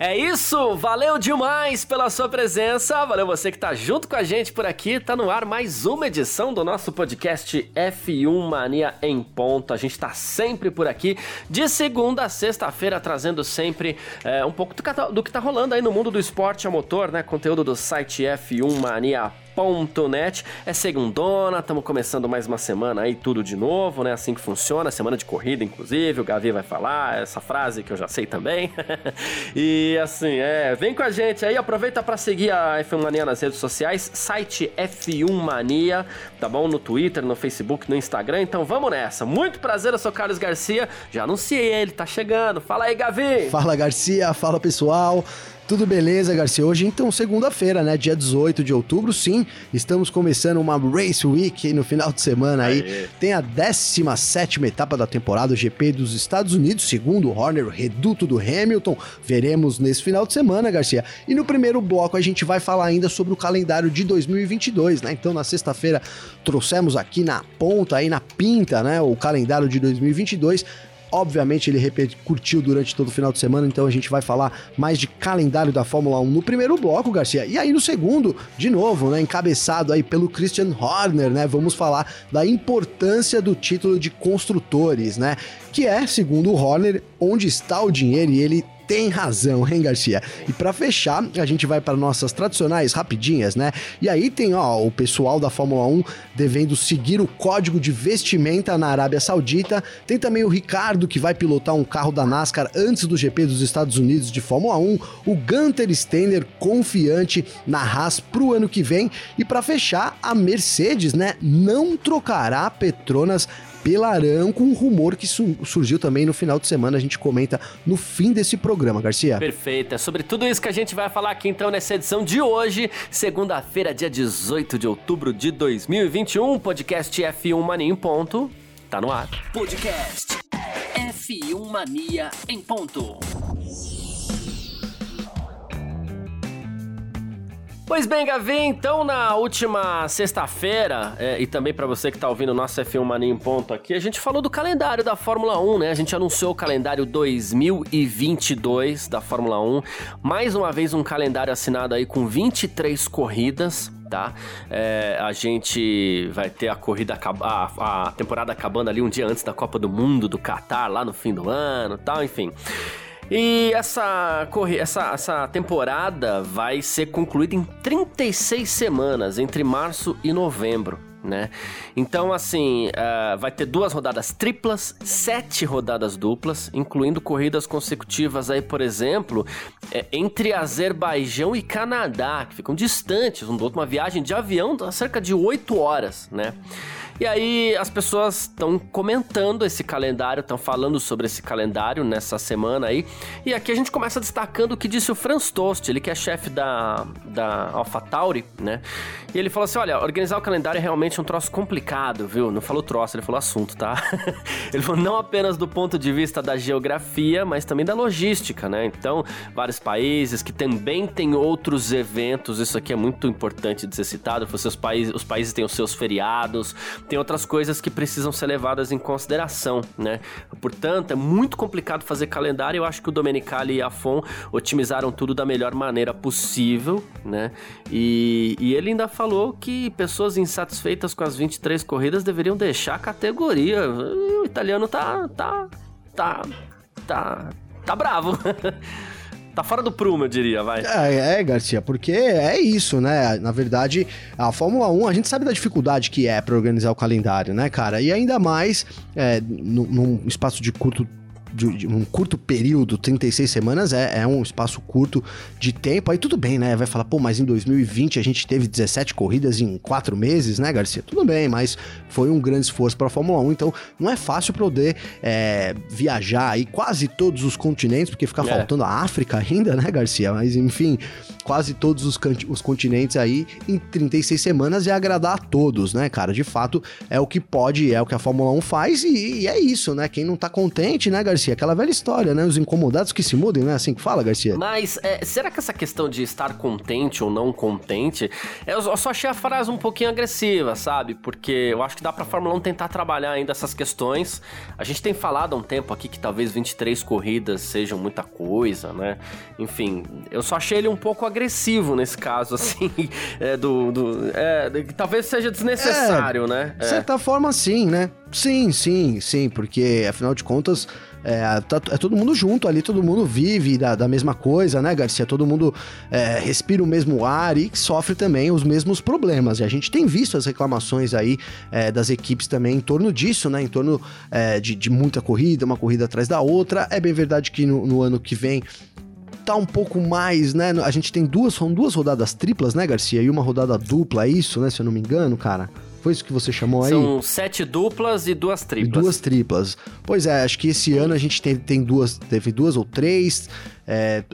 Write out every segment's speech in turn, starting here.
É isso, valeu demais pela sua presença, valeu você que tá junto com a gente por aqui, tá no ar mais uma edição do nosso podcast F1 Mania em ponto, a gente tá sempre por aqui, de segunda a sexta-feira, trazendo sempre é, um pouco do que, tá, do que tá rolando aí no mundo do esporte a motor, né, conteúdo do site F1 Mania Net. É segundona, estamos começando mais uma semana aí, tudo de novo, né? Assim que funciona, semana de corrida, inclusive. O Gavi vai falar essa frase que eu já sei também. e assim, é, vem com a gente aí, aproveita para seguir a F1 Mania nas redes sociais, site F1 Mania, tá bom? No Twitter, no Facebook, no Instagram. Então vamos nessa. Muito prazer, eu sou Carlos Garcia. Já anunciei ele, tá chegando. Fala aí, Gavi. Fala, Garcia. Fala, pessoal. Tudo beleza, Garcia? Hoje, então, segunda-feira, né? Dia 18 de outubro, sim. Estamos começando uma Race Week no final de semana aí. Aê. Tem a 17 etapa da temporada, GP dos Estados Unidos, segundo o Horner, reduto do Hamilton. Veremos nesse final de semana, Garcia. E no primeiro bloco a gente vai falar ainda sobre o calendário de 2022, né? Então, na sexta-feira, trouxemos aqui na ponta, aí na pinta, né? O calendário de 2022 Obviamente ele repercutiu durante todo o final de semana, então a gente vai falar mais de calendário da Fórmula 1 no primeiro bloco, Garcia. E aí no segundo, de novo, né, encabeçado aí pelo Christian Horner, né, vamos falar da importância do título de construtores, né, que é, segundo o Horner, onde está o dinheiro e ele tem razão, hein, Garcia? E para fechar, a gente vai para nossas tradicionais rapidinhas, né? E aí tem, ó, o pessoal da Fórmula 1 devendo seguir o código de vestimenta na Arábia Saudita. Tem também o Ricardo que vai pilotar um carro da NASCAR antes do GP dos Estados Unidos de Fórmula 1. O Gunter Steiner confiante na Haas pro ano que vem. E para fechar, a Mercedes, né, não trocará Petronas Pelarão com um rumor que su surgiu também no final de semana. A gente comenta no fim desse programa, Garcia. Perfeito. É sobre tudo isso que a gente vai falar aqui então nessa edição de hoje, segunda-feira, dia 18 de outubro de 2021. Podcast F1 Mania em ponto. Tá no ar. Podcast F1 Mania em ponto. Pois bem, Gavi, então na última sexta-feira, é, e também para você que tá ouvindo o nosso F1 Mania em ponto aqui, a gente falou do calendário da Fórmula 1, né? A gente anunciou o calendário 2022 da Fórmula 1. Mais uma vez um calendário assinado aí com 23 corridas, tá? É, a gente vai ter a corrida, a, a temporada acabando ali um dia antes da Copa do Mundo do Qatar, lá no fim do ano tal, enfim. E essa, essa, essa temporada vai ser concluída em 36 semanas, entre março e novembro. Né? Então, assim, uh, vai ter duas rodadas triplas, sete rodadas duplas, incluindo corridas consecutivas aí, por exemplo, é, entre Azerbaijão e Canadá, que ficam distantes um do outro, uma viagem de avião a cerca de oito horas, né? E aí as pessoas estão comentando esse calendário, estão falando sobre esse calendário nessa semana aí. E aqui a gente começa destacando o que disse o Franz Tost, ele que é chefe da, da AlphaTauri, né? E ele falou assim: olha, organizar o calendário é realmente um troço complicado, viu? Não falou troço, ele falou assunto, tá? ele falou não apenas do ponto de vista da geografia, mas também da logística, né? Então, vários países que também têm outros eventos, isso aqui é muito importante de ser citado. Os países, os países têm os seus feriados, tem outras coisas que precisam ser levadas em consideração, né? Portanto, é muito complicado fazer calendário. Eu acho que o Domenicali e a Fon otimizaram tudo da melhor maneira possível, né? E, e ele ainda falou que pessoas insatisfeitas com as 23 corridas deveriam deixar a categoria. O italiano tá tá tá tá tá bravo. Tá fora do prumo, eu diria, vai. É, é, Garcia, porque é isso, né? Na verdade, a Fórmula 1, a gente sabe da dificuldade que é para organizar o calendário, né, cara? E ainda mais é, num espaço de curto de, de, um curto período, 36 semanas é, é um espaço curto de tempo. Aí tudo bem, né? Vai falar, pô, mas em 2020 a gente teve 17 corridas em 4 meses, né, Garcia? Tudo bem, mas foi um grande esforço para a Fórmula 1, então não é fácil poder é, viajar aí quase todos os continentes, porque fica é. faltando a África ainda, né, Garcia? Mas enfim, quase todos os, os continentes aí em 36 semanas e agradar a todos, né, cara? De fato, é o que pode, é o que a Fórmula 1 faz e, e é isso, né? Quem não tá contente, né, Garcia? Aquela velha história, né? Os incomodados que se mudem, né? Assim que fala, Garcia. Mas é, será que essa questão de estar contente ou não contente, eu só achei a frase um pouquinho agressiva, sabe? Porque eu acho que dá pra Fórmula 1 tentar trabalhar ainda essas questões. A gente tem falado há um tempo aqui que talvez 23 corridas sejam muita coisa, né? Enfim, eu só achei ele um pouco agressivo nesse caso, assim, é, do, do é, talvez seja desnecessário, é, né? De certa é. forma, sim, né? Sim, sim, sim, porque afinal de contas é, tá, é todo mundo junto ali, todo mundo vive da, da mesma coisa, né, Garcia? Todo mundo é, respira o mesmo ar e sofre também os mesmos problemas. E a gente tem visto as reclamações aí é, das equipes também em torno disso, né? Em torno é, de, de, muita corrida, uma corrida atrás da outra. É bem verdade que no, no ano que vem tá um pouco mais, né? A gente tem duas, são duas rodadas triplas, né, Garcia? E uma rodada dupla, é isso, né? Se eu não me engano, cara. Foi isso que você chamou aí? São sete duplas e duas triplas. E duas triplas. Pois é, acho que esse ano a gente tem, tem duas, teve duas ou três. É,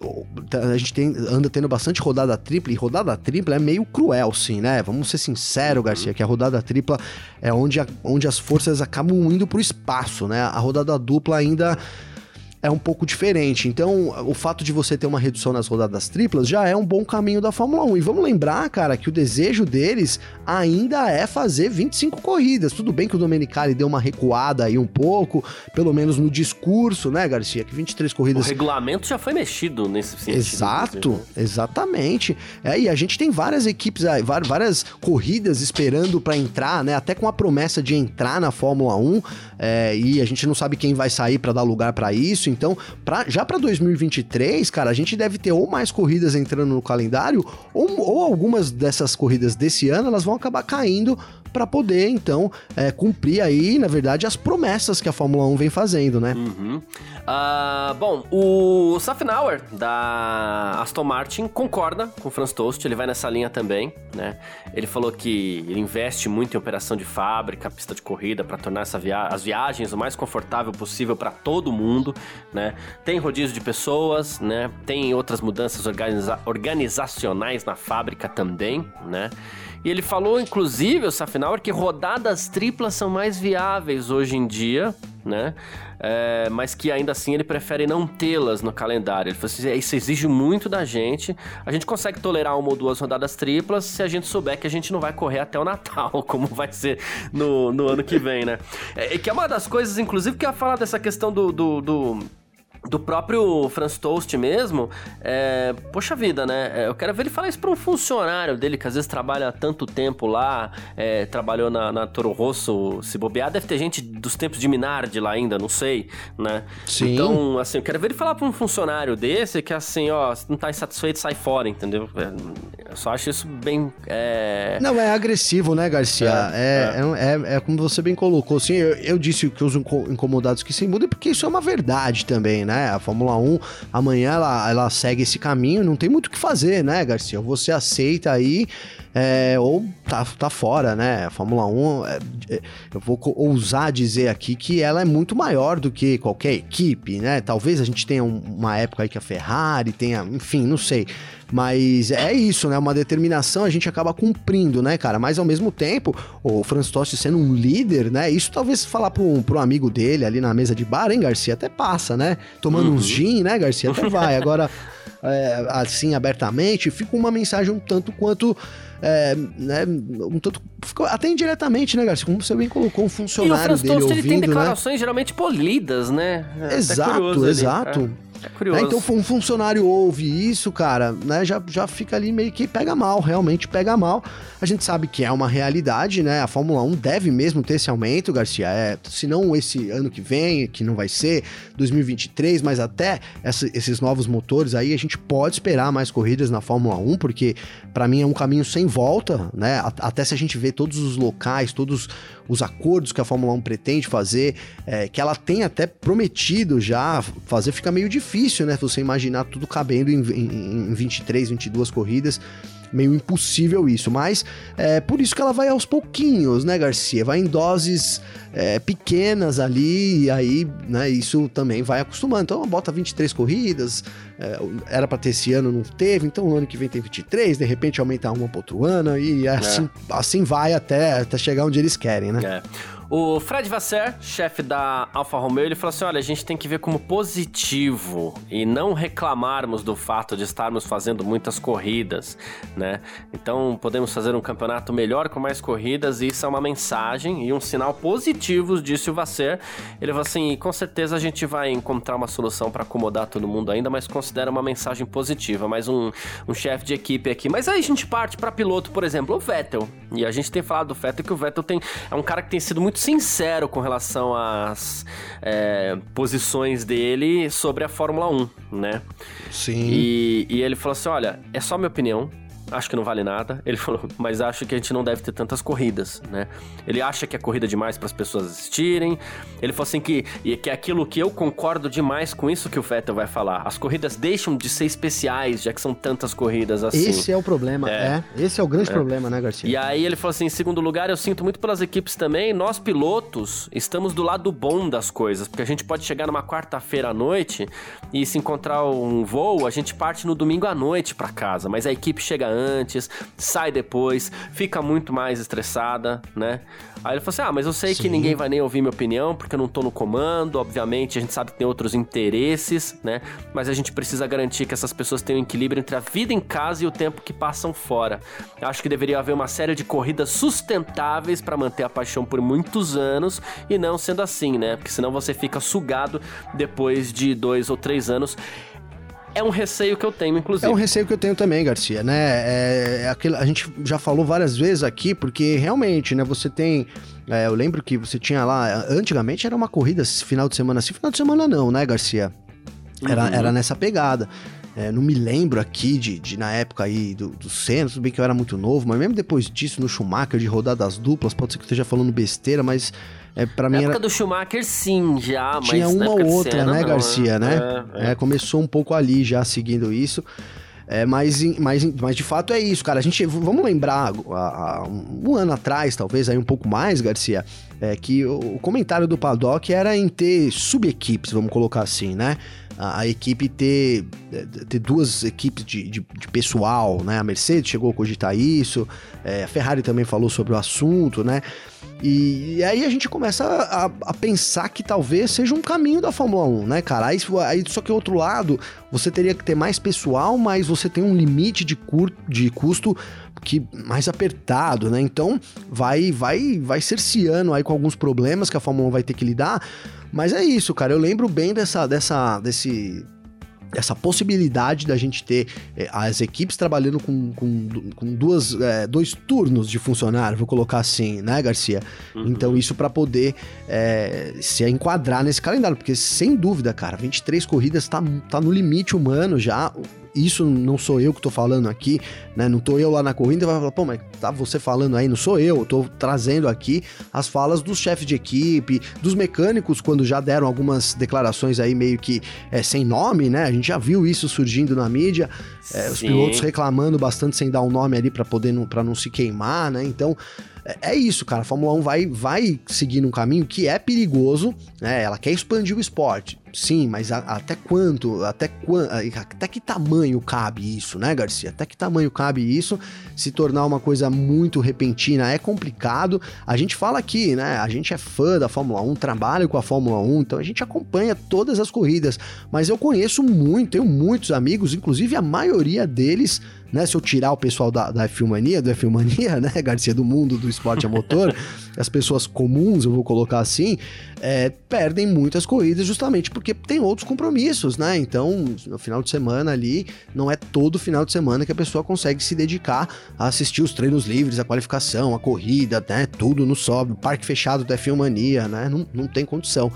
a gente tem, anda tendo bastante rodada tripla, e rodada tripla é meio cruel, sim, né? Vamos ser sinceros, uhum. Garcia, que a rodada tripla é onde, a, onde as forças acabam indo pro espaço, né? A rodada dupla ainda é um pouco diferente. Então, o fato de você ter uma redução nas rodadas triplas já é um bom caminho da Fórmula 1. E vamos lembrar, cara, que o desejo deles ainda é fazer 25 corridas. Tudo bem que o Domenicali deu uma recuada aí um pouco, pelo menos no discurso, né, Garcia? Que 23 corridas. O regulamento já foi mexido nesse sentido. Exato, exatamente. É, e a gente tem várias equipes, várias corridas esperando para entrar, né? Até com a promessa de entrar na Fórmula 1. É, e a gente não sabe quem vai sair para dar lugar para isso. Então, pra, já para 2023, cara, a gente deve ter ou mais corridas entrando no calendário, ou, ou algumas dessas corridas desse ano elas vão acabar caindo para poder, então, é, cumprir aí, na verdade, as promessas que a Fórmula 1 vem fazendo, né? Uhum. Uh, bom, o Safnauer, da Aston Martin, concorda com o Franz Tost, ele vai nessa linha também, né? Ele falou que ele investe muito em operação de fábrica, pista de corrida, para tornar via as viagens o mais confortável possível para todo mundo, né? Tem rodízio de pessoas, né? Tem outras mudanças organiza organizacionais na fábrica também, né? E ele falou, inclusive, o Safinauer, que rodadas triplas são mais viáveis hoje em dia, né? É, mas que ainda assim ele prefere não tê-las no calendário. Ele falou assim: é, isso exige muito da gente. A gente consegue tolerar uma ou duas rodadas triplas se a gente souber que a gente não vai correr até o Natal, como vai ser no, no ano que vem, né? É, que é uma das coisas, inclusive, que ia falar dessa questão do, do, do do próprio Franz Toast mesmo, é, poxa vida, né? É, eu quero ver ele falar isso para um funcionário dele que às vezes trabalha há tanto tempo lá, é, trabalhou na, na Toro Rosso, se bobear, deve ter gente dos tempos de Minardi lá ainda, não sei, né? Sim. Então, assim, eu quero ver ele falar para um funcionário desse que assim, ó, se não tá insatisfeito, sai fora, entendeu? É, eu só acho isso bem. É... Não, é agressivo, né, Garcia? É, é, é, é como você bem colocou. Assim, eu, eu disse que os incomodados que se mudem, porque isso é uma verdade também, né? Né? A Fórmula 1 amanhã ela, ela segue esse caminho, não tem muito o que fazer, né, Garcia? Você aceita aí é, ou tá, tá fora, né? A Fórmula 1, é, é, eu vou ousar dizer aqui que ela é muito maior do que qualquer equipe, né? Talvez a gente tenha um, uma época aí que a Ferrari tenha, enfim, não sei. Mas é isso, né? Uma determinação a gente acaba cumprindo, né, cara? Mas ao mesmo tempo, o Franz Tost sendo um líder, né? Isso talvez falar para um, pra um amigo dele ali na mesa de bar, hein, Garcia? Até passa, né? Tomando uhum. uns gin, né, Garcia? Até vai. Agora, é, assim, abertamente, fica uma mensagem um tanto quanto é, né, um tanto, até indiretamente, né, Garcia? Como você bem colocou, um funcionário e o dele ouvindo, ele tem né? declarações né? geralmente polidas, né? Exato, exato. Ali, é. É curioso. Né? Então, um funcionário ouve isso, cara, né? Já, já fica ali meio que pega mal, realmente pega mal. A gente sabe que é uma realidade, né? A Fórmula 1 deve mesmo ter esse aumento, Garcia. É, se não esse ano que vem, que não vai ser 2023, mas até essa, esses novos motores aí, a gente pode esperar mais corridas na Fórmula 1, porque para mim é um caminho sem volta, né? Até se a gente vê todos os locais, todos os acordos que a Fórmula 1 pretende fazer, é, que ela tem até prometido já fazer, fica meio difícil, né? Você imaginar tudo cabendo em, em, em 23, 22 corridas meio impossível isso, mas é por isso que ela vai aos pouquinhos, né, Garcia? Vai em doses é, pequenas ali, e aí, né, isso também vai acostumando. Então, bota 23 corridas, é, era para ter esse ano, não teve, então no ano que vem tem 23, de repente aumenta uma para outro ano, e assim, é. assim vai até, até chegar onde eles querem, né? É. O Fred Vasser, chefe da Alfa Romeo, ele falou assim: olha, a gente tem que ver como positivo e não reclamarmos do fato de estarmos fazendo muitas corridas, né? Então podemos fazer um campeonato melhor com mais corridas e isso é uma mensagem e um sinal positivo, disse o Vasser. Ele falou assim: com certeza a gente vai encontrar uma solução para acomodar todo mundo ainda, mas considera uma mensagem positiva. Mais um, um chefe de equipe aqui. Mas aí a gente parte para piloto, por exemplo, o Vettel. E a gente tem falado do Vettel que o Vettel tem, é um cara que tem sido muito muito sincero com relação às é, posições dele sobre a Fórmula 1, né? Sim. E, e ele falou assim: olha, é só minha opinião acho que não vale nada. Ele falou, mas acho que a gente não deve ter tantas corridas, né? Ele acha que é corrida demais para as pessoas assistirem. Ele falou assim que, e que é aquilo que eu concordo demais com isso que o Vettel vai falar. As corridas deixam de ser especiais, já que são tantas corridas assim. Esse é o problema, é. é. Esse é o grande é. problema, né, Garcia? E aí ele falou assim, em segundo lugar, eu sinto muito pelas equipes também. Nós pilotos estamos do lado bom das coisas, porque a gente pode chegar numa quarta-feira à noite e se encontrar um voo, a gente parte no domingo à noite para casa, mas a equipe chega antes, sai depois, fica muito mais estressada, né? Aí ele falou assim: Ah, mas eu sei Sim. que ninguém vai nem ouvir minha opinião, porque eu não tô no comando, obviamente, a gente sabe que tem outros interesses, né? Mas a gente precisa garantir que essas pessoas tenham um equilíbrio entre a vida em casa e o tempo que passam fora. Eu acho que deveria haver uma série de corridas sustentáveis para manter a paixão por muitos anos e não sendo assim, né? Porque senão você fica sugado depois de dois ou três anos. É um receio que eu tenho, inclusive. É um receio que eu tenho também, Garcia, né? É, é aquele, a gente já falou várias vezes aqui, porque realmente, né, você tem. É, eu lembro que você tinha lá. Antigamente era uma corrida final de semana assim, final de semana não, né, Garcia? Era, uhum. era nessa pegada. É, não me lembro aqui de, de na época aí do, do Senna, tudo bem que eu era muito novo, mas mesmo depois disso, no Schumacher, de rodadas duplas, pode ser que eu esteja falando besteira, mas é, pra mim na época era... do Schumacher, sim, já, mas Tinha uma ou outra, Senna, né, não, Garcia, né? É, é. é, começou um pouco ali já seguindo isso. É, mas, mas, mas de fato é isso, cara. A gente, vamos lembrar, há, um, ano atrás, talvez aí um pouco mais, Garcia, é que o, o comentário do Paddock era em ter subequipes, vamos colocar assim, né? A, a equipe ter, ter duas equipes de, de, de, pessoal, né? A Mercedes chegou a cogitar isso, é, a Ferrari também falou sobre o assunto, né? E, e aí a gente começa a, a, pensar que talvez seja um caminho da Fórmula 1, né, cara? Aí, aí, só que outro lado, você teria que ter mais pessoal, mas você tem um limite de, cur, de custo que mais apertado, né? Então vai vai vai cerceando aí com alguns problemas que a Fórmula 1 vai ter que lidar. Mas é isso, cara. Eu lembro bem dessa, dessa, desse, essa possibilidade da gente ter é, as equipes trabalhando com, com, com duas, é, dois turnos de funcionário, vou colocar assim, né, Garcia? Uhum. Então, isso para poder é, se enquadrar nesse calendário, porque sem dúvida, cara, 23 corridas tá, tá no limite humano já isso não sou eu que tô falando aqui, né? Não tô eu lá na corrida vai falar, pô, mas tá você falando aí, não sou eu, eu tô trazendo aqui as falas dos chefes de equipe, dos mecânicos, quando já deram algumas declarações aí meio que é, sem nome, né? A gente já viu isso surgindo na mídia, é, os pilotos reclamando bastante sem dar um nome ali para poder não, pra não se queimar, né? Então. É, é isso, cara. A Fórmula 1 vai, vai seguindo um caminho que é perigoso, né? Ela quer expandir o esporte. Sim, mas a, até quanto, até, até que tamanho cabe isso, né, Garcia? Até que tamanho cabe isso? Se tornar uma coisa muito repentina é complicado. A gente fala aqui, né? A gente é fã da Fórmula 1, trabalha com a Fórmula 1, então a gente acompanha todas as corridas. Mas eu conheço muito, tenho muitos amigos, inclusive a maioria deles né? Se eu tirar o pessoal da, da F1 do F1 né, Garcia, do mundo do esporte a motor, as pessoas comuns, eu vou colocar assim, é, perdem muitas corridas justamente porque tem outros compromissos, né? Então, no final de semana ali, não é todo final de semana que a pessoa consegue se dedicar a assistir os treinos livres, a qualificação, a corrida, né? Tudo no sobe, parque fechado da F1 né? Não, não tem condição.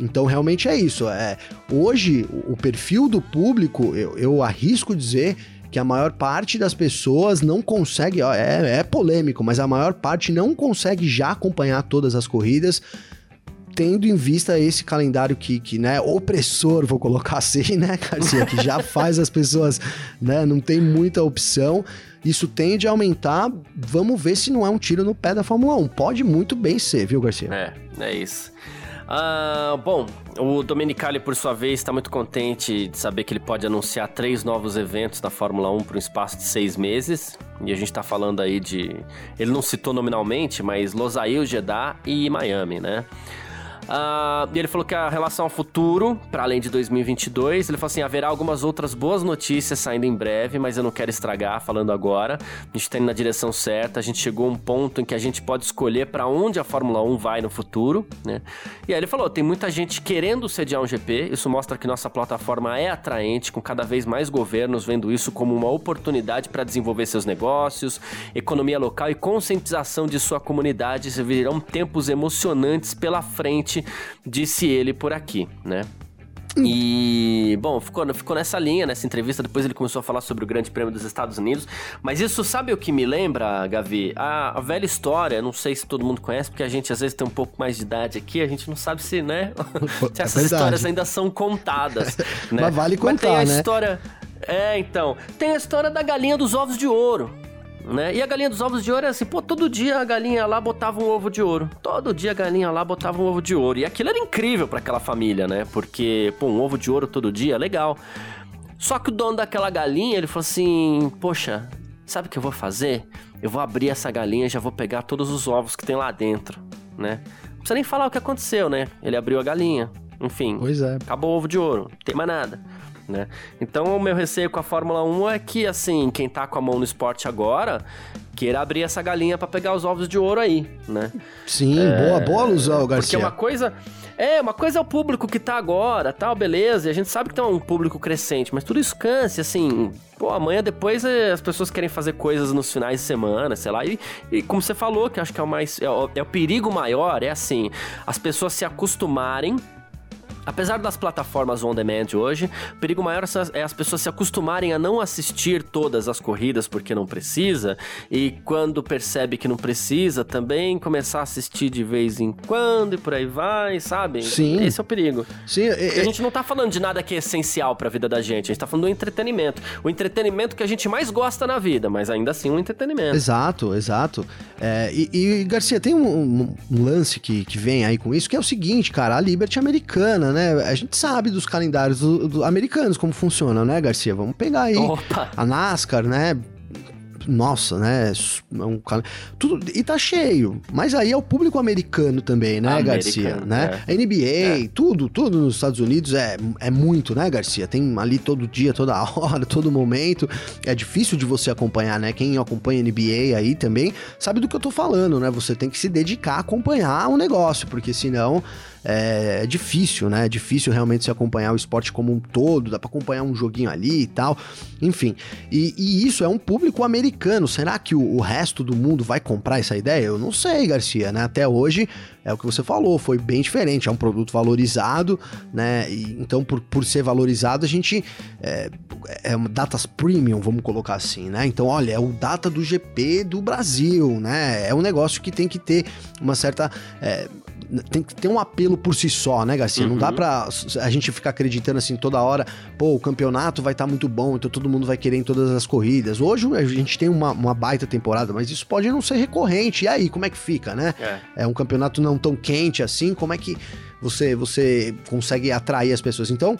Então, realmente é isso. É, hoje, o perfil do público, eu, eu arrisco dizer que a maior parte das pessoas não consegue, é, é polêmico, mas a maior parte não consegue já acompanhar todas as corridas tendo em vista esse calendário que, que né, opressor, vou colocar assim, né, Garcia, que já faz as pessoas, né, não tem muita opção. Isso tende a aumentar. Vamos ver se não é um tiro no pé da Fórmula 1. Pode muito bem ser, viu, Garcia? É, é isso. Uh, bom, o Domenicali, por sua vez, está muito contente de saber que ele pode anunciar três novos eventos da Fórmula 1 para um espaço de seis meses. E a gente está falando aí de. Ele não citou nominalmente, mas Losail, Jeddah e Miami, né? Uh, e ele falou que a relação ao futuro, para além de 2022, ele falou assim: haverá algumas outras boas notícias saindo em breve, mas eu não quero estragar falando agora. A gente está indo na direção certa, a gente chegou a um ponto em que a gente pode escolher para onde a Fórmula 1 vai no futuro, né? E aí ele falou: tem muita gente querendo sediar um GP, isso mostra que nossa plataforma é atraente, com cada vez mais governos vendo isso como uma oportunidade para desenvolver seus negócios, economia local e conscientização de sua comunidade. Virão tempos emocionantes pela frente disse ele por aqui, né? E, bom, ficou, ficou nessa linha, nessa entrevista. Depois ele começou a falar sobre o Grande Prêmio dos Estados Unidos. Mas isso, sabe o que me lembra, Gavi? A, a, velha história, não sei se todo mundo conhece, porque a gente às vezes tem um pouco mais de idade aqui, a gente não sabe se, né? se essas é histórias ainda são contadas. né? Mas vale contar, Mas tem a né? história. É, então. Tem a história da galinha dos ovos de ouro né? E a galinha dos ovos de ouro é assim, pô, todo dia a galinha lá botava um ovo de ouro. Todo dia a galinha lá botava um ovo de ouro. E aquilo era incrível para aquela família, né? Porque, pô, um ovo de ouro todo dia é legal. Só que o dono daquela galinha, ele falou assim: Poxa, sabe o que eu vou fazer? Eu vou abrir essa galinha e já vou pegar todos os ovos que tem lá dentro, né? Não precisa nem falar o que aconteceu, né? Ele abriu a galinha. Enfim, pois é. acabou o ovo de ouro, não tem mais nada né? Então o meu receio com a Fórmula 1 é que, assim, quem tá com a mão no esporte agora queira abrir essa galinha para pegar os ovos de ouro aí, né? Sim, é... boa, boa alusão, Garcia. Porque uma coisa... É, uma coisa é o público que tá agora, tal, beleza, e a gente sabe que tem um público crescente, mas tudo isso cansa, assim, pô, amanhã depois é, as pessoas querem fazer coisas nos finais de semana, sei lá, e, e como você falou, que acho que é o mais, é o, é o perigo maior, é assim, as pessoas se acostumarem Apesar das plataformas on demand hoje, o perigo maior é as pessoas se acostumarem a não assistir todas as corridas porque não precisa, e quando percebe que não precisa, também começar a assistir de vez em quando e por aí vai, sabe? Sim. Esse é o perigo. Sim, é, a gente não tá falando de nada que é essencial para a vida da gente, a gente tá falando do entretenimento. O entretenimento que a gente mais gosta na vida, mas ainda assim um entretenimento. Exato, exato. É, e, e, Garcia, tem um, um, um lance que, que vem aí com isso, que é o seguinte, cara, a Liberty americana, né? A gente sabe dos calendários do, do americanos como funciona, né, Garcia? Vamos pegar aí Opa. a NASCAR, né? nossa, né? É um, tudo, e tá cheio. Mas aí é o público americano também, né, americano, Garcia? Né? É. NBA, é. tudo, tudo nos Estados Unidos é, é muito, né, Garcia? Tem ali todo dia, toda hora, todo momento. É difícil de você acompanhar, né? Quem acompanha NBA aí também sabe do que eu tô falando, né? Você tem que se dedicar a acompanhar o negócio, porque senão é, é, difícil, né? É difícil realmente se acompanhar o esporte como um todo, dá para acompanhar um joguinho ali e tal, enfim. E, e isso é um público americano. Será que o, o, resto do mundo vai comprar essa ideia? Eu não sei, Garcia, né? Até hoje é o que você falou, foi bem diferente. É um produto valorizado, né? E, então, por, por ser valorizado, a gente é, é datas premium, vamos colocar assim, né? Então, olha, é o data do GP do Brasil, né? É um negócio que tem que ter uma certa é, tem que ter um apelo por si só, né, Garcia? Uhum. Não dá uhum. pra a gente ficar acreditando assim toda hora, pô, o campeonato vai estar tá muito bom, então todo mundo vai querer em todas as corridas. Hoje a gente tem uma, uma baita temporada, mas isso pode não ser recorrente. E aí, como é que fica, né? É, é um campeonato não tão quente assim, como é que você, você consegue atrair as pessoas? Então,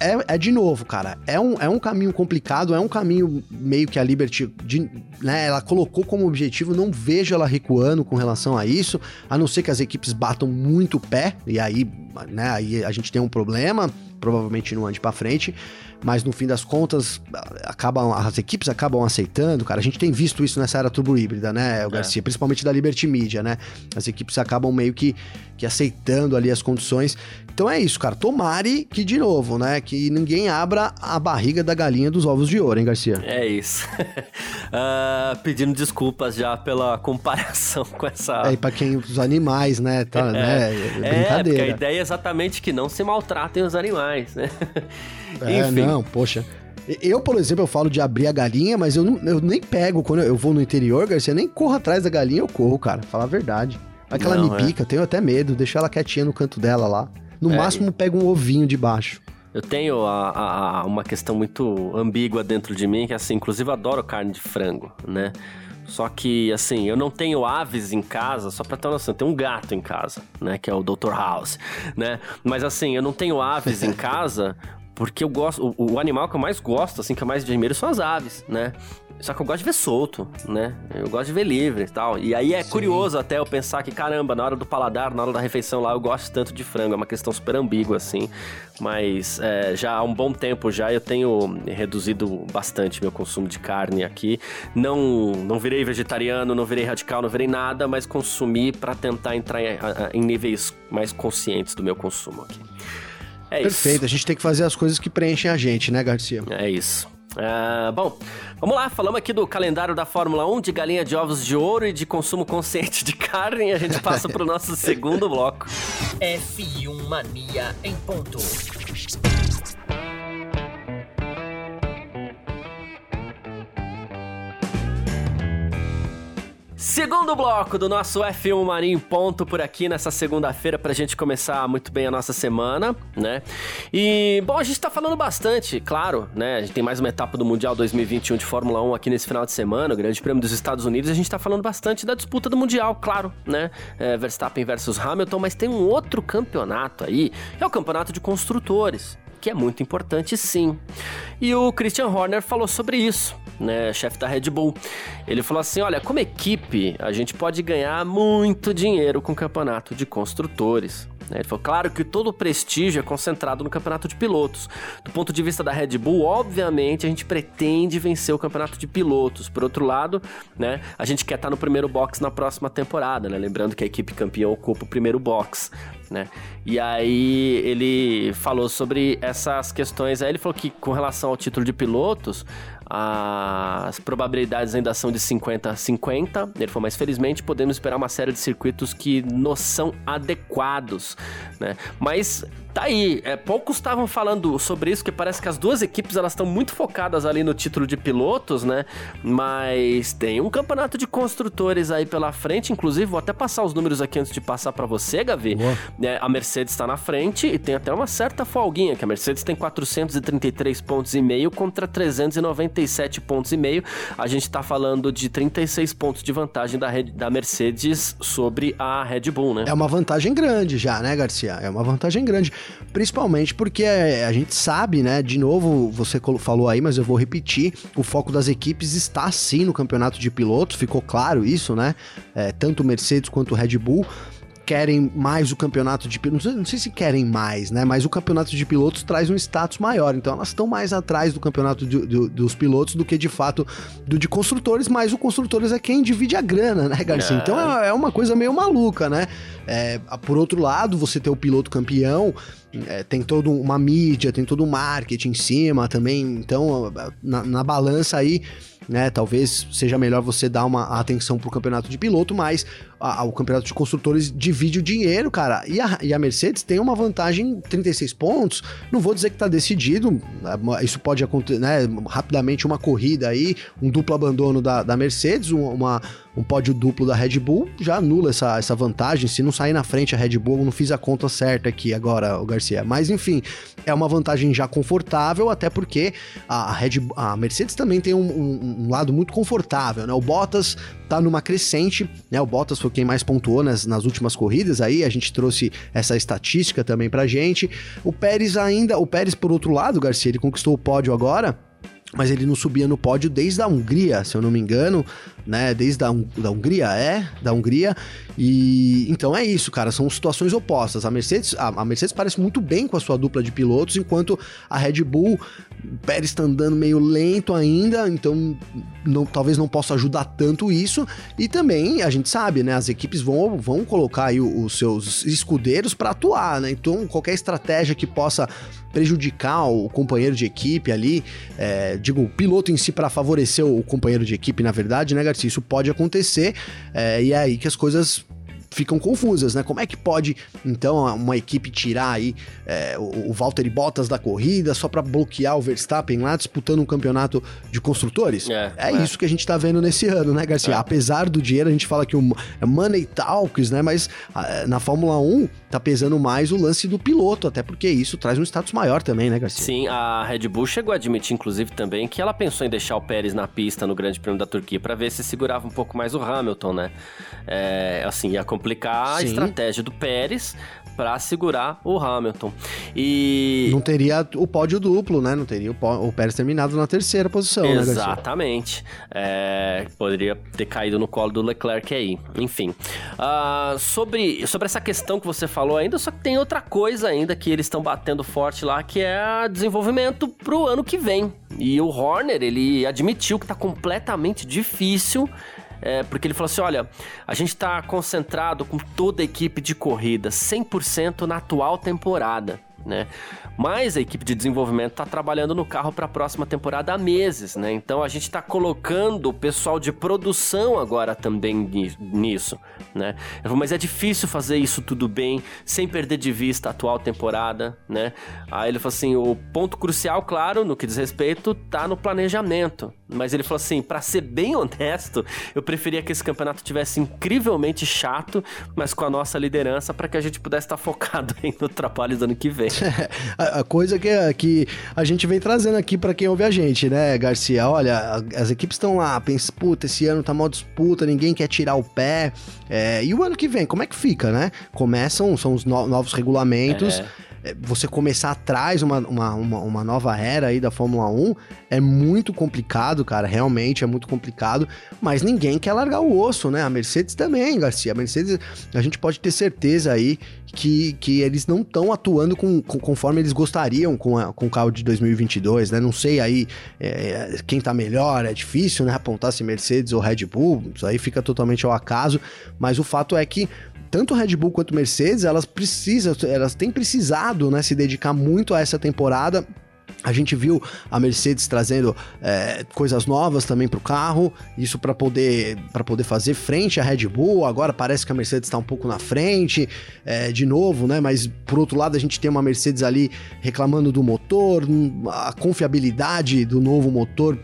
é, é de novo, cara, é um, é um caminho complicado, é um caminho meio que a Liberty, de, né, ela colocou como objetivo, não vejo ela recuando com relação a isso, a não ser que as equipes batam muito o pé, e aí, né, aí a gente tem um problema, provavelmente não ande para frente, mas no fim das contas, acabam, as equipes acabam aceitando, cara. A gente tem visto isso nessa era turbo híbrida, né, o é. Garcia? É. Principalmente da Liberty Media, né? As equipes acabam meio que, que aceitando ali as condições. Então é isso, cara. Tomare que, de novo, né? Que ninguém abra a barriga da galinha dos ovos de ouro, hein, Garcia? É isso. uh, pedindo desculpas já pela comparação com essa. É, e pra quem os animais, né? Tá, é, né? É, brincadeira. É, a ideia é exatamente que não se maltratem os animais, né? É, Enfim. não, poxa. Eu, por exemplo, eu falo de abrir a galinha, mas eu, não, eu nem pego quando eu vou no interior, Garcia, nem corro atrás da galinha, eu corro, cara. Falar a verdade. Vai que ela me é. pica, tenho até medo, deixar ela quietinha no canto dela lá. No é, máximo, pego um ovinho de baixo. Eu tenho a, a, a, uma questão muito ambígua dentro de mim, que assim, inclusive adoro carne de frango, né? Só que, assim, eu não tenho aves em casa, só pra ter uma noção, eu tenho um gato em casa, né? Que é o Dr. House, né? Mas assim, eu não tenho aves em casa porque eu gosto. O, o, animal que eu mais gosto, assim, que eu mais admiro são as aves, né? Só que eu gosto de ver solto, né? Eu gosto de ver livre e tal. E aí é Sim. curioso até eu pensar que, caramba, na hora do paladar, na hora da refeição lá, eu gosto tanto de frango. É uma questão super ambígua, assim. Mas é, já há um bom tempo já eu tenho reduzido bastante meu consumo de carne aqui. Não, não virei vegetariano, não virei radical, não virei nada, mas consumi para tentar entrar em, em níveis mais conscientes do meu consumo aqui. É Perfeito, isso. a gente tem que fazer as coisas que preenchem a gente, né, Garcia? É isso. Uh, bom, vamos lá, falamos aqui do calendário da Fórmula 1, de galinha de ovos de ouro e de consumo consciente de carne, a gente passa para o nosso segundo bloco. F1 Mania em ponto. Segundo bloco do nosso F1 Marinho ponto por aqui nessa segunda-feira pra gente começar muito bem a nossa semana, né? E, bom, a gente tá falando bastante, claro, né? A gente tem mais uma etapa do Mundial 2021 de Fórmula 1 aqui nesse final de semana, o Grande Prêmio dos Estados Unidos, a gente tá falando bastante da disputa do Mundial, claro, né? É, Verstappen versus Hamilton, mas tem um outro campeonato aí, é o Campeonato de Construtores que é muito importante sim. E o Christian Horner falou sobre isso, né, chefe da Red Bull. Ele falou assim: olha, como equipe, a gente pode ganhar muito dinheiro com o campeonato de construtores. Né? Ele falou, claro que todo o prestígio é concentrado no campeonato de pilotos. Do ponto de vista da Red Bull, obviamente, a gente pretende vencer o campeonato de pilotos. Por outro lado, né, a gente quer estar no primeiro box na próxima temporada, né? Lembrando que a equipe campeã ocupa o primeiro box. Né? E aí ele falou sobre essas questões. Aí ele falou que com relação ao título de pilotos, as probabilidades ainda são de 50 a 50. Ele falou, mas felizmente podemos esperar uma série de circuitos que nos são adequados, né? Mas tá aí, é, poucos estavam falando sobre isso, que parece que as duas equipes elas estão muito focadas ali no título de pilotos, né? Mas tem um campeonato de construtores aí pela frente, inclusive vou até passar os números aqui antes de passar para você, Gavi. É, a Mercedes está na frente e tem até uma certa folguinha, que a Mercedes tem 433 pontos e meio contra 397 pontos e meio. A gente tá falando de 36 pontos de vantagem da, da Mercedes sobre a Red Bull, né? É uma vantagem grande já, né, Garcia? É uma vantagem grande. Principalmente porque a gente sabe, né? De novo, você falou aí, mas eu vou repetir: o foco das equipes está sim no campeonato de pilotos, ficou claro isso, né? É, tanto Mercedes quanto Red Bull querem mais o campeonato de pilotos. Não sei se querem mais, né? Mas o campeonato de pilotos traz um status maior. Então elas estão mais atrás do campeonato de, de, dos pilotos do que de fato do de construtores. Mas o construtores é quem divide a grana, né, Garcia? É. Então é, é uma coisa meio maluca, né? É, por outro lado, você ter o piloto campeão. É, tem toda uma mídia, tem todo um marketing em cima também. Então, na, na balança aí, né? Talvez seja melhor você dar uma atenção pro campeonato de piloto, mas a, o campeonato de construtores divide o dinheiro, cara. E a, e a, Mercedes tem uma vantagem 36 pontos. Não vou dizer que tá decidido, é, isso pode acontecer, né? Rapidamente uma corrida aí, um duplo abandono da, da Mercedes, uma, um pódio duplo da Red Bull, já anula essa, essa vantagem. Se não sair na frente a Red Bull, não fiz a conta certa aqui agora, o Garcia. Mas enfim, é uma vantagem já confortável, até porque a, Red, a Mercedes também tem um, um, um lado muito confortável, né? O Bottas tá numa crescente, né? O Bottas foi quem mais pontuou nas, nas últimas corridas aí, a gente trouxe essa estatística também pra gente. O Pérez ainda, o Pérez por outro lado, Garcia, ele conquistou o pódio agora, mas ele não subia no pódio desde a Hungria, se eu não me engano, né? Desde a, da Hungria, é, da Hungria. E então é isso, cara, são situações opostas. A Mercedes, a, a Mercedes parece muito bem com a sua dupla de pilotos, enquanto a Red Bull, Pérez está andando meio lento ainda, então não, talvez não possa ajudar tanto isso. E também a gente sabe, né? As equipes vão, vão colocar aí os seus escudeiros para atuar, né? Então qualquer estratégia que possa prejudicar o companheiro de equipe ali, é, digo, o piloto em si para favorecer o companheiro de equipe, na verdade, né, Garcia? Isso pode acontecer é, e é aí que as coisas ficam confusas, né? Como é que pode, então, uma equipe tirar aí é, o, o Valtteri Bottas da corrida só para bloquear o Verstappen lá disputando um campeonato de construtores? É, é, é. isso que a gente tá vendo nesse ano, né, Garcia? É. Apesar do dinheiro, a gente fala que o é money talks, né? Mas na Fórmula 1 tá pesando mais o lance do piloto, até porque isso traz um status maior também, né, Garcia? Sim, a Red Bull chegou a admitir, inclusive, também que ela pensou em deixar o Pérez na pista no Grande Prêmio da Turquia para ver se segurava um pouco mais o Hamilton, né? É, assim, ia complicar Sim. a estratégia do Pérez para segurar o Hamilton. E não teria o pódio duplo, né? Não teria o, o Pérez terminado na terceira posição, né, Exatamente. Né, é, poderia ter caído no colo do Leclerc aí. Enfim, uh, sobre sobre essa questão que você falou ainda, só que tem outra coisa ainda que eles estão batendo forte lá, que é desenvolvimento pro ano que vem. E o Horner, ele admitiu que tá completamente difícil é, porque ele falou assim: olha, a gente está concentrado com toda a equipe de corrida, 100% na atual temporada. Né? Mas a equipe de desenvolvimento está trabalhando no carro para a próxima temporada há meses, né? Então a gente está colocando o pessoal de produção agora também nisso, né? Mas é difícil fazer isso tudo bem, sem perder de vista a atual temporada, né? Aí ele falou assim: o ponto crucial, claro, no que diz respeito, tá no planejamento. Mas ele falou assim: para ser bem honesto, eu preferia que esse campeonato tivesse incrivelmente chato, mas com a nossa liderança para que a gente pudesse estar tá focado aí no trabalho do ano que vem. a, coisa que, que a gente vem trazendo aqui para quem ouve a gente, né, Garcia? Olha, as equipes estão lá, pensa, puta, esse ano tá mal disputa, ninguém quer tirar o pé. É, e o ano que vem, como é que fica, né? Começam, são os no, novos regulamentos. É é, você começar atrás uma, uma, uma, uma, nova era aí da Fórmula 1 é muito complicado, cara. Realmente é muito complicado. Mas ninguém quer largar o osso, né? A Mercedes também, Garcia. A Mercedes, a gente pode ter certeza aí que, que eles não estão atuando com, com, conforme eles gostariam com, a, com o carro de 2022, né? Não sei aí é, quem tá melhor, é difícil, né? Apontar se Mercedes ou Red Bull, isso aí fica totalmente ao acaso. Mas o fato é que tanto Red Bull quanto Mercedes, elas precisam, elas têm precisado, né, se dedicar muito a essa temporada a gente viu a Mercedes trazendo é, coisas novas também para o carro, isso para poder poder fazer frente à Red Bull. Agora parece que a Mercedes está um pouco na frente, é, de novo, né? Mas por outro lado a gente tem uma Mercedes ali reclamando do motor, a confiabilidade do novo motor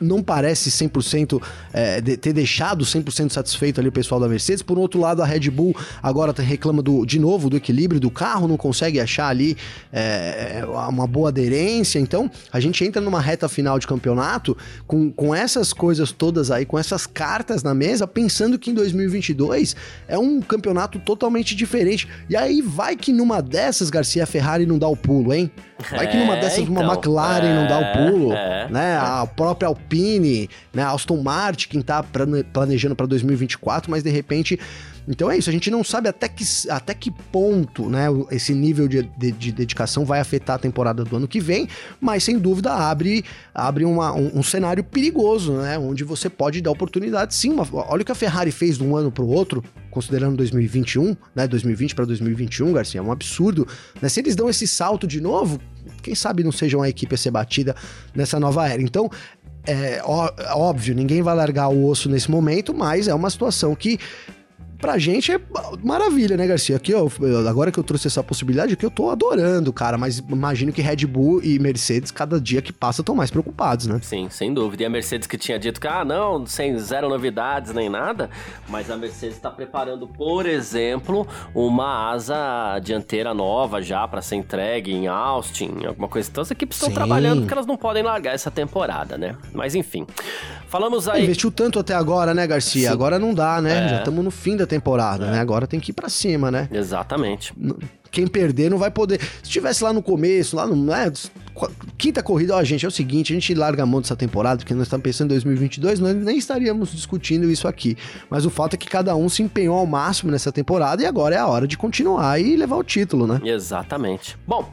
não parece 100% é, de, ter deixado 100% satisfeito ali o pessoal da Mercedes. Por outro lado, a Red Bull agora tá, reclama do, de novo do equilíbrio do carro, não consegue achar ali é, uma boa aderência. Então, a gente entra numa reta final de campeonato com, com essas coisas todas aí, com essas cartas na mesa, pensando que em 2022 é um campeonato totalmente diferente. E aí vai que numa dessas, Garcia Ferrari não dá o pulo, hein? Vai que numa é, dessas então, uma McLaren é, não dá o pulo, é, né? A própria Alpine, né? Aston Martin, quem tá planejando para 2024, mas de repente então é isso, a gente não sabe até que, até que ponto né, esse nível de, de, de dedicação vai afetar a temporada do ano que vem, mas sem dúvida abre, abre uma, um, um, cenário perigoso, né? Onde você pode dar oportunidade sim. Uma, olha o que a Ferrari fez de um ano para o outro, considerando 2021, né? 2020 para 2021, Garcia, é um absurdo. Né? Se eles dão esse salto de novo, quem sabe não seja uma equipe a ser batida nessa nova era. Então, é óbvio, ninguém vai largar o osso nesse momento, mas é uma situação que pra gente é maravilha, né, Garcia? Aqui, ó, agora que eu trouxe essa possibilidade, aqui eu tô adorando, cara, mas imagino que Red Bull e Mercedes, cada dia que passa, estão mais preocupados, né? Sim, sem dúvida. E a Mercedes que tinha dito que, ah, não, sem zero novidades nem nada, mas a Mercedes está preparando, por exemplo, uma asa dianteira nova já para ser entregue em Austin, alguma coisa. Então as equipes estão trabalhando porque elas não podem largar essa temporada, né? Mas enfim. Falamos aí. Investiu tanto até agora, né, Garcia? Sim. Agora não dá, né? É. Já estamos no fim da temporada, é. né? Agora tem que ir para cima, né? Exatamente. Quem perder não vai poder. Se estivesse lá no começo, lá no. Né, quinta corrida, ó, gente, é o seguinte: a gente larga a mão dessa temporada, porque nós estamos pensando em 2022, nós nem estaríamos discutindo isso aqui. Mas o fato é que cada um se empenhou ao máximo nessa temporada e agora é a hora de continuar e levar o título, né? Exatamente. Bom.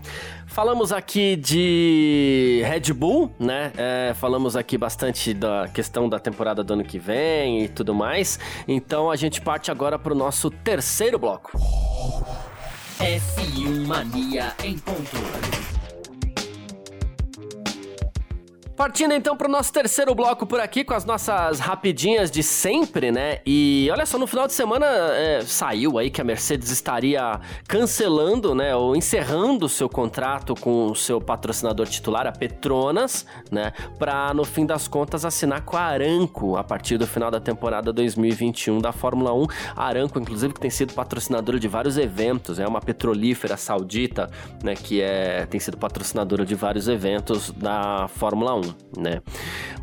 Falamos aqui de Red Bull, né? É, falamos aqui bastante da questão da temporada do ano que vem e tudo mais. Então a gente parte agora para o nosso terceiro bloco. F1 Mania em ponto. Partindo então para o nosso terceiro bloco por aqui com as nossas rapidinhas de sempre, né? E olha só, no final de semana é, saiu aí que a Mercedes estaria cancelando, né? Ou encerrando seu contrato com o seu patrocinador titular, a Petronas, né? Para no fim das contas assinar com a Aranco a partir do final da temporada 2021 da Fórmula 1. A Aranco, inclusive, que tem sido patrocinadora de vários eventos, é uma petrolífera saudita, né? Que é, tem sido patrocinadora de vários eventos da Fórmula 1 né?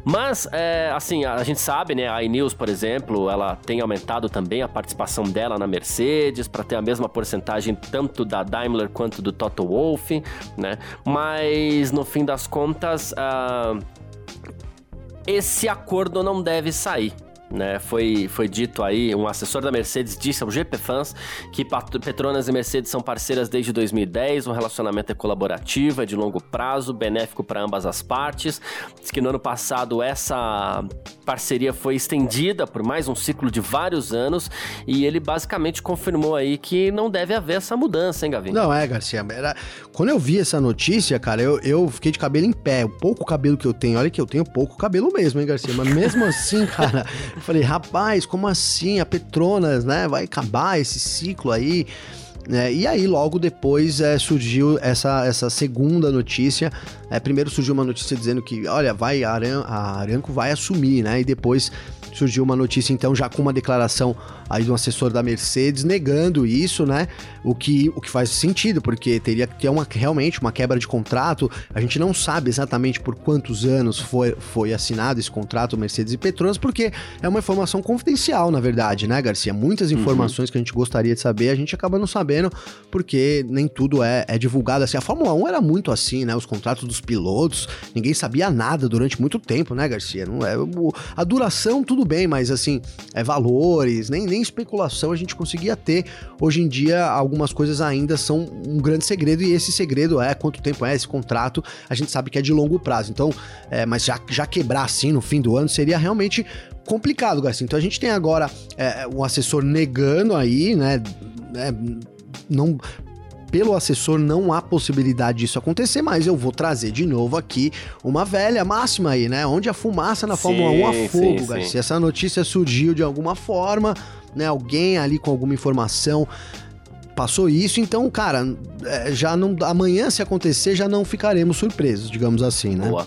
Mas, é, assim, a gente sabe, né? A iNews, por exemplo, ela tem aumentado também a participação dela na Mercedes para ter a mesma porcentagem tanto da Daimler quanto do Toto Wolff, né? Mas, no fim das contas, uh, esse acordo não deve sair. Né, foi, foi dito aí, um assessor da Mercedes disse ao GP Fans que Petronas e Mercedes são parceiras desde 2010, o relacionamento é colaborativo, é de longo prazo, benéfico para ambas as partes. Diz que no ano passado essa parceria foi estendida por mais um ciclo de vários anos e ele basicamente confirmou aí que não deve haver essa mudança, hein, Gavinho? Não, é, Garcia. Era... Quando eu vi essa notícia, cara, eu, eu fiquei de cabelo em pé. O pouco cabelo que eu tenho, olha que eu tenho pouco cabelo mesmo, hein, Garcia? Mas mesmo assim, cara, eu falei, rapaz, como assim? A Petronas, né? Vai acabar esse ciclo aí. É, e aí, logo depois, é, surgiu essa, essa segunda notícia. É, primeiro surgiu uma notícia dizendo que, olha, vai a, Aran, a Aranco vai assumir, né? E depois surgiu uma notícia, então, já com uma declaração aí de um assessor da Mercedes negando isso, né? O que, o que faz sentido, porque teria que ter uma, realmente uma quebra de contrato. A gente não sabe exatamente por quantos anos foi, foi assinado esse contrato Mercedes e Petronas, porque é uma informação confidencial, na verdade, né, Garcia? Muitas uhum. informações uhum. que a gente gostaria de saber, a gente acaba não sabendo, porque nem tudo é, é divulgado assim. A Fórmula 1 era muito assim, né? Os contratos dos pilotos, ninguém sabia nada durante muito tempo, né, Garcia? Não é, a duração, tudo bem, mas assim, é valores, nem, nem especulação a gente conseguia ter. Hoje em dia, algumas coisas ainda são um grande segredo, e esse segredo é quanto tempo é esse contrato, a gente sabe que é de longo prazo. Então, é, mas já, já quebrar assim no fim do ano seria realmente complicado, Garcia. Então a gente tem agora é, um assessor negando aí, né? né não pelo assessor não há possibilidade disso acontecer, mas eu vou trazer de novo aqui uma velha máxima aí, né? Onde a fumaça na Fórmula 1 há fogo, sim, Garcia. Sim. Essa notícia surgiu de alguma forma, né? Alguém ali com alguma informação passou isso, então, cara, é, já não. Amanhã, se acontecer, já não ficaremos surpresos, digamos assim, né? Boa.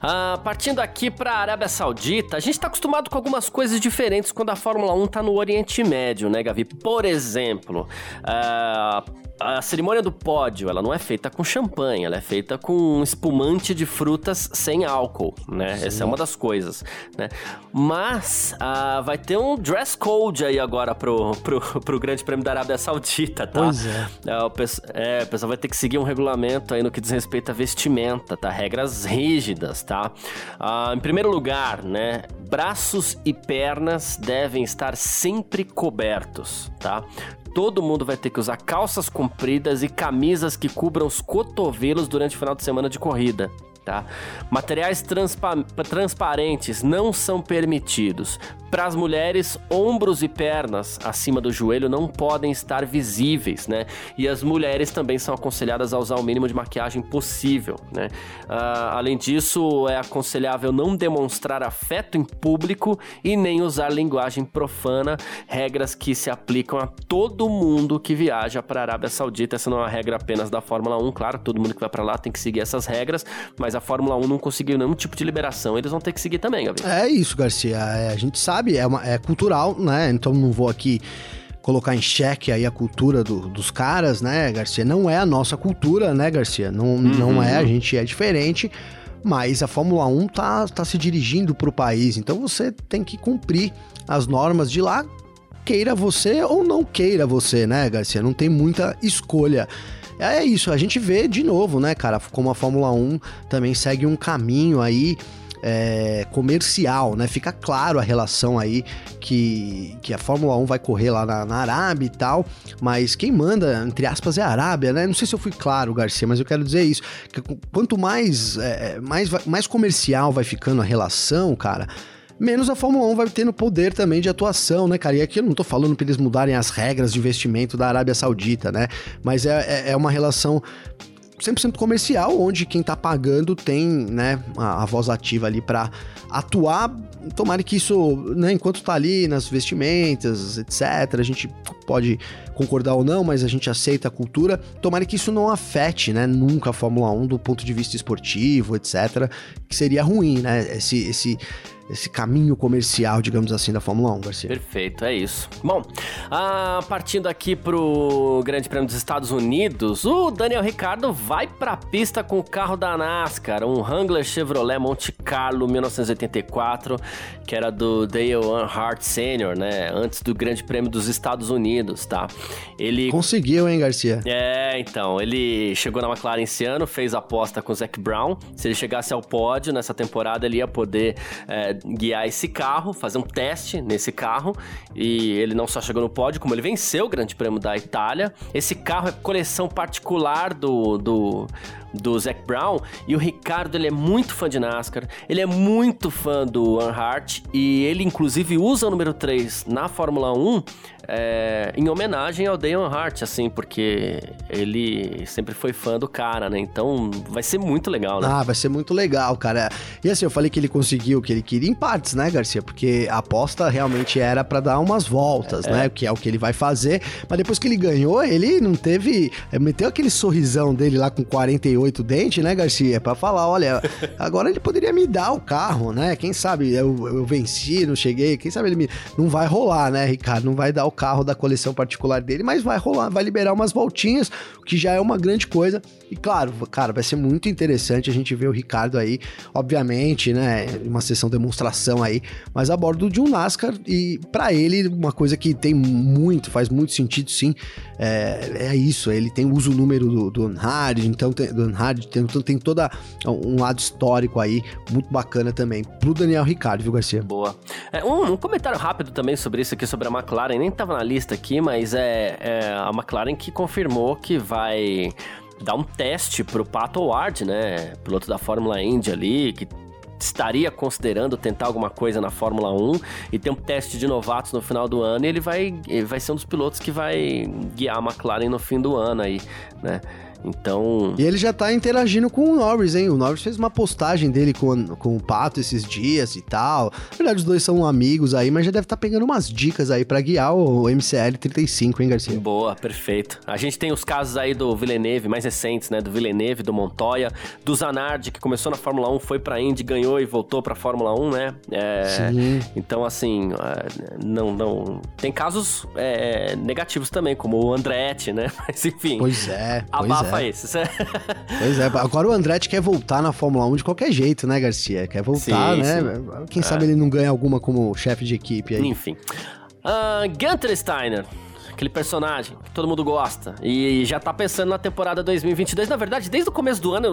Ah, partindo aqui para a Arábia Saudita, a gente está acostumado com algumas coisas diferentes quando a Fórmula 1 está no Oriente Médio, né, Gavi? Por exemplo, ah, a cerimônia do pódio, ela não é feita com champanhe, ela é feita com um espumante de frutas sem álcool, né? Sim. Essa é uma das coisas, né? Mas uh, vai ter um dress code aí agora pro, pro, pro Grande Prêmio da Arábia Saudita, tá? Pois é. É o, é, o pessoal vai ter que seguir um regulamento aí no que diz respeito à vestimenta, tá? Regras rígidas, tá? Uh, em primeiro lugar, né? Braços e pernas devem estar sempre cobertos, tá? Todo mundo vai ter que usar calças compridas e camisas que cubram os cotovelos durante o final de semana de corrida. Tá? Materiais transpa transparentes não são permitidos. Para as mulheres, ombros e pernas acima do joelho não podem estar visíveis, né? E as mulheres também são aconselhadas a usar o mínimo de maquiagem possível, né? Uh, além disso, é aconselhável não demonstrar afeto em público e nem usar linguagem profana, regras que se aplicam a todo mundo que viaja para a Arábia Saudita. Essa não é uma regra apenas da Fórmula 1, claro, todo mundo que vai para lá tem que seguir essas regras, mas a Fórmula 1 não conseguiu nenhum tipo de liberação, eles vão ter que seguir também, Gabriel. É isso, Garcia. É, a gente sabe sabe, é, uma, é cultural, né? Então não vou aqui colocar em xeque aí a cultura do, dos caras, né, Garcia? Não é a nossa cultura, né, Garcia? Não, uhum. não é, a gente é diferente, mas a Fórmula 1 tá, tá se dirigindo para o país, então você tem que cumprir as normas de lá, queira você ou não queira você, né, Garcia? Não tem muita escolha. É isso, a gente vê de novo, né, cara, como a Fórmula 1 também segue um caminho aí é, comercial, né? Fica claro a relação aí que, que a Fórmula 1 vai correr lá na, na Arábia e tal, mas quem manda, entre aspas, é a Arábia, né? Não sei se eu fui claro, Garcia, mas eu quero dizer isso. Que quanto mais, é, mais, mais comercial vai ficando a relação, cara, menos a Fórmula 1 vai tendo poder também de atuação, né, cara? E aqui eu não tô falando pra eles mudarem as regras de investimento da Arábia Saudita, né? Mas é, é, é uma relação 100% comercial, onde quem tá pagando tem, né, a, a voz ativa ali para atuar. Tomara que isso, né, enquanto tá ali nas vestimentas, etc., a gente pode concordar ou não, mas a gente aceita a cultura. Tomara que isso não afete, né, nunca a Fórmula 1 do ponto de vista esportivo, etc., que seria ruim, né, esse, esse esse caminho comercial, digamos assim, da Fórmula 1, Garcia. Perfeito, é isso. Bom, ah, partindo aqui pro Grande Prêmio dos Estados Unidos, o Daniel Ricardo vai pra pista com o carro da NASCAR, um Wrangler Chevrolet Monte Carlo 1984, que era do Dale Earnhardt Sr., né? Antes do Grande Prêmio dos Estados Unidos, tá? Ele conseguiu, hein, Garcia? É, então, ele chegou na McLaren esse ano, fez aposta com o Zac Brown. Se ele chegasse ao pódio nessa temporada, ele ia poder é, guiar esse carro, fazer um teste nesse carro. E ele não só chegou no pódio, como ele venceu o Grande Prêmio da Itália. Esse carro é coleção particular do, do, do Zac Brown. E o Ricardo, ele é muito fã de NASCAR. Ele é muito fã do Earnhardt. E ele, inclusive, usa o número 3 na Fórmula 1 é, em homenagem ao Dale Hart, assim, porque ele sempre foi fã do cara, né? Então vai ser muito legal, né? Ah, vai ser muito legal, cara. E assim, eu falei que ele conseguiu o que ele queria em partes, né, Garcia? Porque a aposta realmente era para dar umas voltas, é. né? Que é o que ele vai fazer. Mas depois que ele ganhou, ele não teve. É, meteu aquele sorrisão dele lá com 48 dentes, né, Garcia? Pra falar: olha, agora ele poderia me dar o carro, né? Quem sabe eu, eu venci, não cheguei. Quem sabe ele me. Não vai rolar, né, Ricardo? Não vai dar o carro da coleção particular dele, mas vai rolar, vai liberar umas voltinhas, que já é uma grande coisa. E claro, cara, vai ser muito interessante a gente ver o Ricardo aí, obviamente, né, uma sessão demonstração aí, mas a bordo de um NASCAR e para ele uma coisa que tem muito, faz muito sentido sim, é, é isso, ele tem uso número do, do então tem, do então tem toda um lado histórico aí, muito bacana também, pro Daniel Ricardo, viu, Garcia? Boa. É, um, um comentário rápido também sobre isso aqui, sobre a McLaren, nem tava na lista aqui, mas é, é a McLaren que confirmou que vai dar um teste pro Pato Ward, né? Piloto da Fórmula Indy ali, que estaria considerando tentar alguma coisa na Fórmula 1 e tem um teste de novatos no final do ano e ele vai, ele vai ser um dos pilotos que vai guiar a McLaren no fim do ano aí, né? Então. E ele já tá interagindo com o Norris, hein? O Norris fez uma postagem dele com, com o Pato esses dias e tal. Na verdade, os dois são amigos aí, mas já deve estar tá pegando umas dicas aí para guiar o MCL 35, hein, Garcia? Boa, perfeito. A gente tem os casos aí do Villeneuve, mais recentes, né? Do Villeneuve, do Montoya, do Zanardi, que começou na Fórmula 1, foi pra Indy, ganhou e voltou pra Fórmula 1, né? É, Sim. Então, assim, não, não. Tem casos é, negativos também, como o Andretti, né? Mas enfim. Pois é. Pois é é. esses. pois é, agora o Andretti quer voltar na Fórmula 1 de qualquer jeito, né, Garcia? Quer voltar, sim, né? Sim. Quem é. sabe ele não ganha alguma como chefe de equipe aí. Enfim. Uh, Gunter Steiner aquele personagem que todo mundo gosta. E já tá pensando na temporada 2022. Na verdade, desde o começo do ano,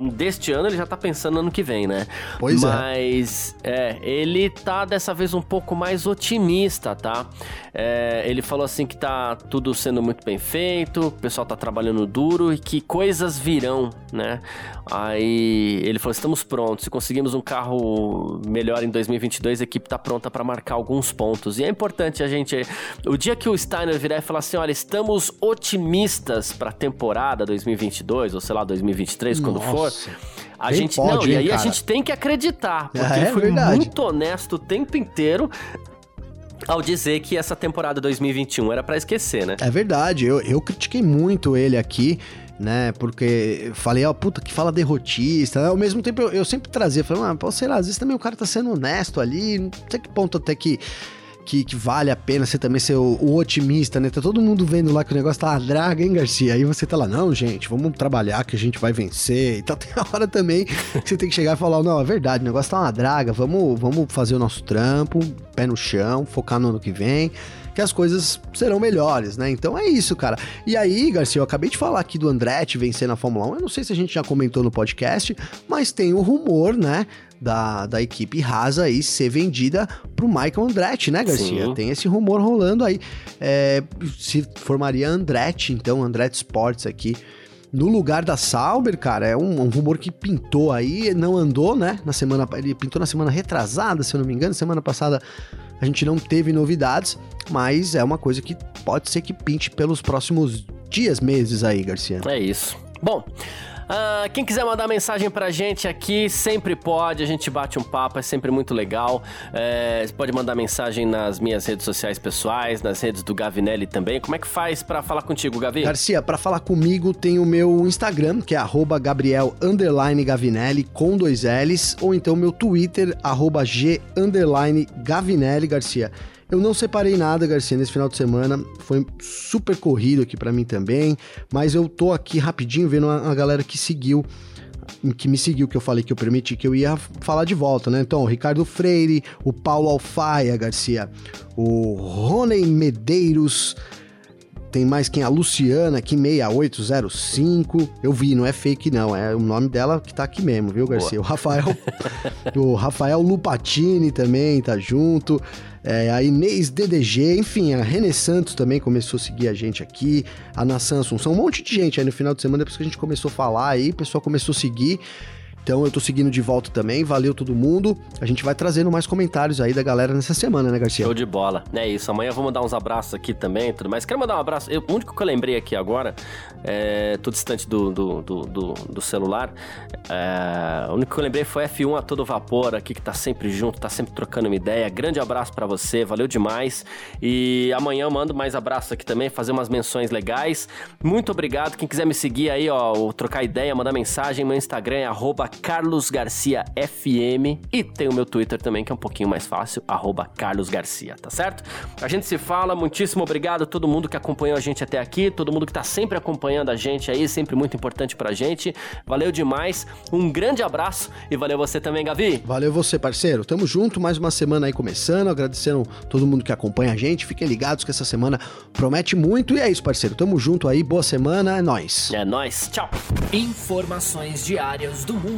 deste ano, ele já tá pensando no ano que vem, né? Pois Mas, é. Mas, é, ele tá dessa vez um pouco mais otimista, tá? É, ele falou assim que tá tudo sendo muito bem feito, o pessoal tá trabalhando duro e que coisas virão, né? Aí ele falou: estamos prontos, se conseguimos um carro melhor em 2022, a equipe tá pronta para marcar alguns pontos. E é importante a gente. O dia que o Steiner virar e falar assim: olha, estamos otimistas pra temporada 2022, ou sei lá, 2023, quando Nossa. A gente pode, não, hein, e aí cara? a gente tem que acreditar, porque é, ele foi verdade. muito honesto o tempo inteiro ao dizer que essa temporada 2021 era para esquecer, né? É verdade, eu, eu critiquei muito ele aqui né? Porque falei, ó, oh, puta, que fala derrotista. Ao mesmo tempo, eu, eu sempre trazia, falei, ah, sei lá, às vezes também o cara tá sendo honesto ali, não sei que ponto até que que, que vale a pena você também ser o, o, otimista, né? Tá todo mundo vendo lá que o negócio tá uma draga, hein, Garcia? Aí você tá lá, não, gente, vamos trabalhar que a gente vai vencer. Então tem a hora também que você tem que chegar e falar, não, é verdade, o negócio tá uma draga, vamos, vamos fazer o nosso trampo, pé no chão, focar no ano que vem que as coisas serão melhores, né? Então é isso, cara. E aí, Garcia, eu acabei de falar aqui do Andretti vencer na Fórmula 1. Eu não sei se a gente já comentou no podcast, mas tem o rumor, né? Da, da equipe Haas aí ser vendida pro Michael Andretti, né, Garcia? Sim. Tem esse rumor rolando aí. É, se formaria Andretti, então, Andretti Sports aqui no lugar da Sauber, cara, é um, um, rumor que pintou aí, não andou, né? Na semana, ele pintou na semana retrasada, se eu não me engano, semana passada a gente não teve novidades, mas é uma coisa que pode ser que pinte pelos próximos dias, meses aí, Garcia. É isso. Bom, Uh, quem quiser mandar mensagem pra gente aqui, sempre pode, a gente bate um papo, é sempre muito legal. É, pode mandar mensagem nas minhas redes sociais pessoais, nas redes do Gavinelli também. Como é que faz para falar contigo, Gavi? Garcia, para falar comigo tem o meu Instagram, que é Gabriel Gavinelli, com dois L's, ou então meu Twitter, G Gavinelli Garcia. Eu não separei nada, Garcia, nesse final de semana. Foi super corrido aqui para mim também. Mas eu tô aqui rapidinho vendo a, galera que seguiu que me seguiu, que eu falei que eu permiti que eu ia falar de volta, né? Então, o Ricardo Freire, o Paulo Alfaia Garcia, o Rony Medeiros, tem mais quem? A Luciana, aqui 6805. Eu vi, não é fake não, é o nome dela que tá aqui mesmo, viu, Garcia? Boa. O Rafael, o Rafael Lupatini também tá junto. É, a Inês DDG, enfim, a René Santos também começou a seguir a gente aqui, a Nação Assunção, um monte de gente aí no final de semana, depois que a gente começou a falar aí, o pessoal começou a seguir. Então eu tô seguindo de volta também. Valeu todo mundo. A gente vai trazendo mais comentários aí da galera nessa semana, né, Garcia? Show de bola. É isso. Amanhã vou mandar uns abraços aqui também tudo mais. Quero mandar um abraço. Eu, o único que eu lembrei aqui agora, é, tô distante do, do, do, do, do celular. É, o único que eu lembrei foi F1 a todo vapor aqui, que tá sempre junto, tá sempre trocando uma ideia. Grande abraço para você, valeu demais. E amanhã eu mando mais abraços aqui também, fazer umas menções legais. Muito obrigado. Quem quiser me seguir aí, ó, trocar ideia, mandar mensagem, meu Instagram é arroba Carlos Garcia FM e tem o meu Twitter também, que é um pouquinho mais fácil, arroba Carlos Garcia, tá certo? A gente se fala, muitíssimo obrigado a todo mundo que acompanhou a gente até aqui, todo mundo que tá sempre acompanhando a gente aí, sempre muito importante pra gente. Valeu demais, um grande abraço e valeu você também, Gavi. Valeu você, parceiro. Tamo junto, mais uma semana aí começando, agradecendo todo mundo que acompanha a gente. Fiquem ligados que essa semana promete muito e é isso, parceiro. Tamo junto aí, boa semana, é nóis. É nóis, tchau. Informações diárias do mundo